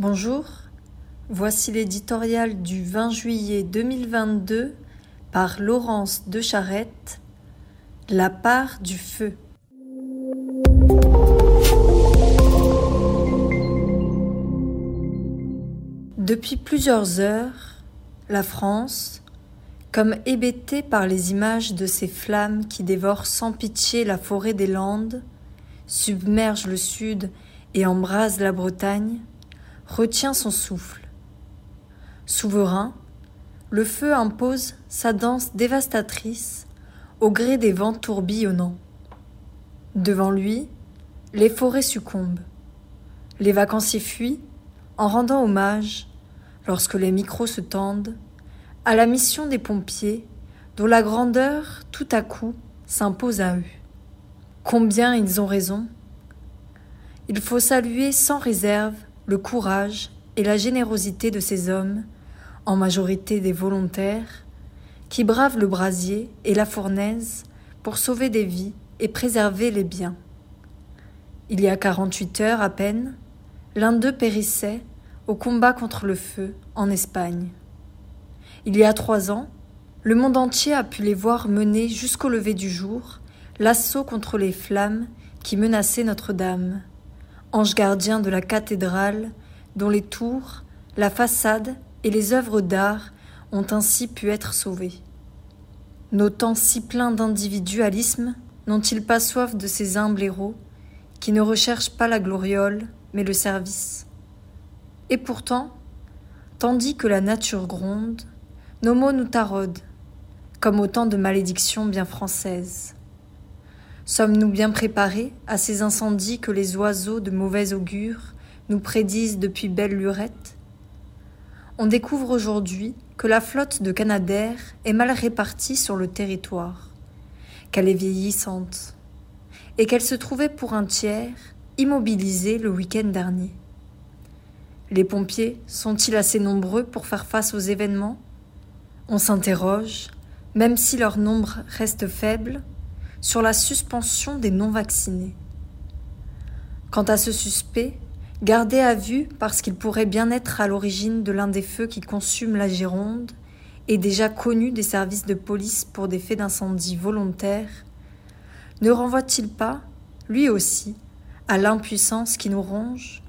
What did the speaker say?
Bonjour, voici l'éditorial du 20 juillet 2022 par Laurence de Charette, La part du feu. Depuis plusieurs heures, la France, comme hébétée par les images de ces flammes qui dévorent sans pitié la forêt des Landes, submergent le sud et embrasent la Bretagne, retient son souffle. Souverain, le feu impose sa danse dévastatrice au gré des vents tourbillonnants. Devant lui, les forêts succombent. Les vacanciers fuient en rendant hommage, lorsque les micros se tendent, à la mission des pompiers dont la grandeur tout à coup s'impose à eux. Combien ils ont raison? Il faut saluer sans réserve le courage et la générosité de ces hommes, en majorité des volontaires, qui bravent le brasier et la fournaise pour sauver des vies et préserver les biens. Il y a quarante-huit heures à peine, l'un d'eux périssait au combat contre le feu en Espagne. Il y a trois ans, le monde entier a pu les voir mener jusqu'au lever du jour l'assaut contre les flammes qui menaçaient Notre-Dame ange gardien de la cathédrale, dont les tours, la façade et les œuvres d'art ont ainsi pu être sauvés. Nos temps si pleins d'individualisme n'ont-ils pas soif de ces humbles héros qui ne recherchent pas la gloriole mais le service? Et pourtant, tandis que la nature gronde, nos mots nous taraudent, comme autant de malédictions bien françaises. Sommes-nous bien préparés à ces incendies que les oiseaux de mauvais augure nous prédisent depuis belle lurette On découvre aujourd'hui que la flotte de Canadair est mal répartie sur le territoire, qu'elle est vieillissante, et qu'elle se trouvait pour un tiers immobilisée le week-end dernier. Les pompiers sont-ils assez nombreux pour faire face aux événements? On s'interroge, même si leur nombre reste faible, sur la suspension des non-vaccinés. Quant à ce suspect, gardé à vue parce qu'il pourrait bien être à l'origine de l'un des feux qui consument la Gironde et déjà connu des services de police pour des faits d'incendie volontaires, ne renvoie-t-il pas, lui aussi, à l'impuissance qui nous ronge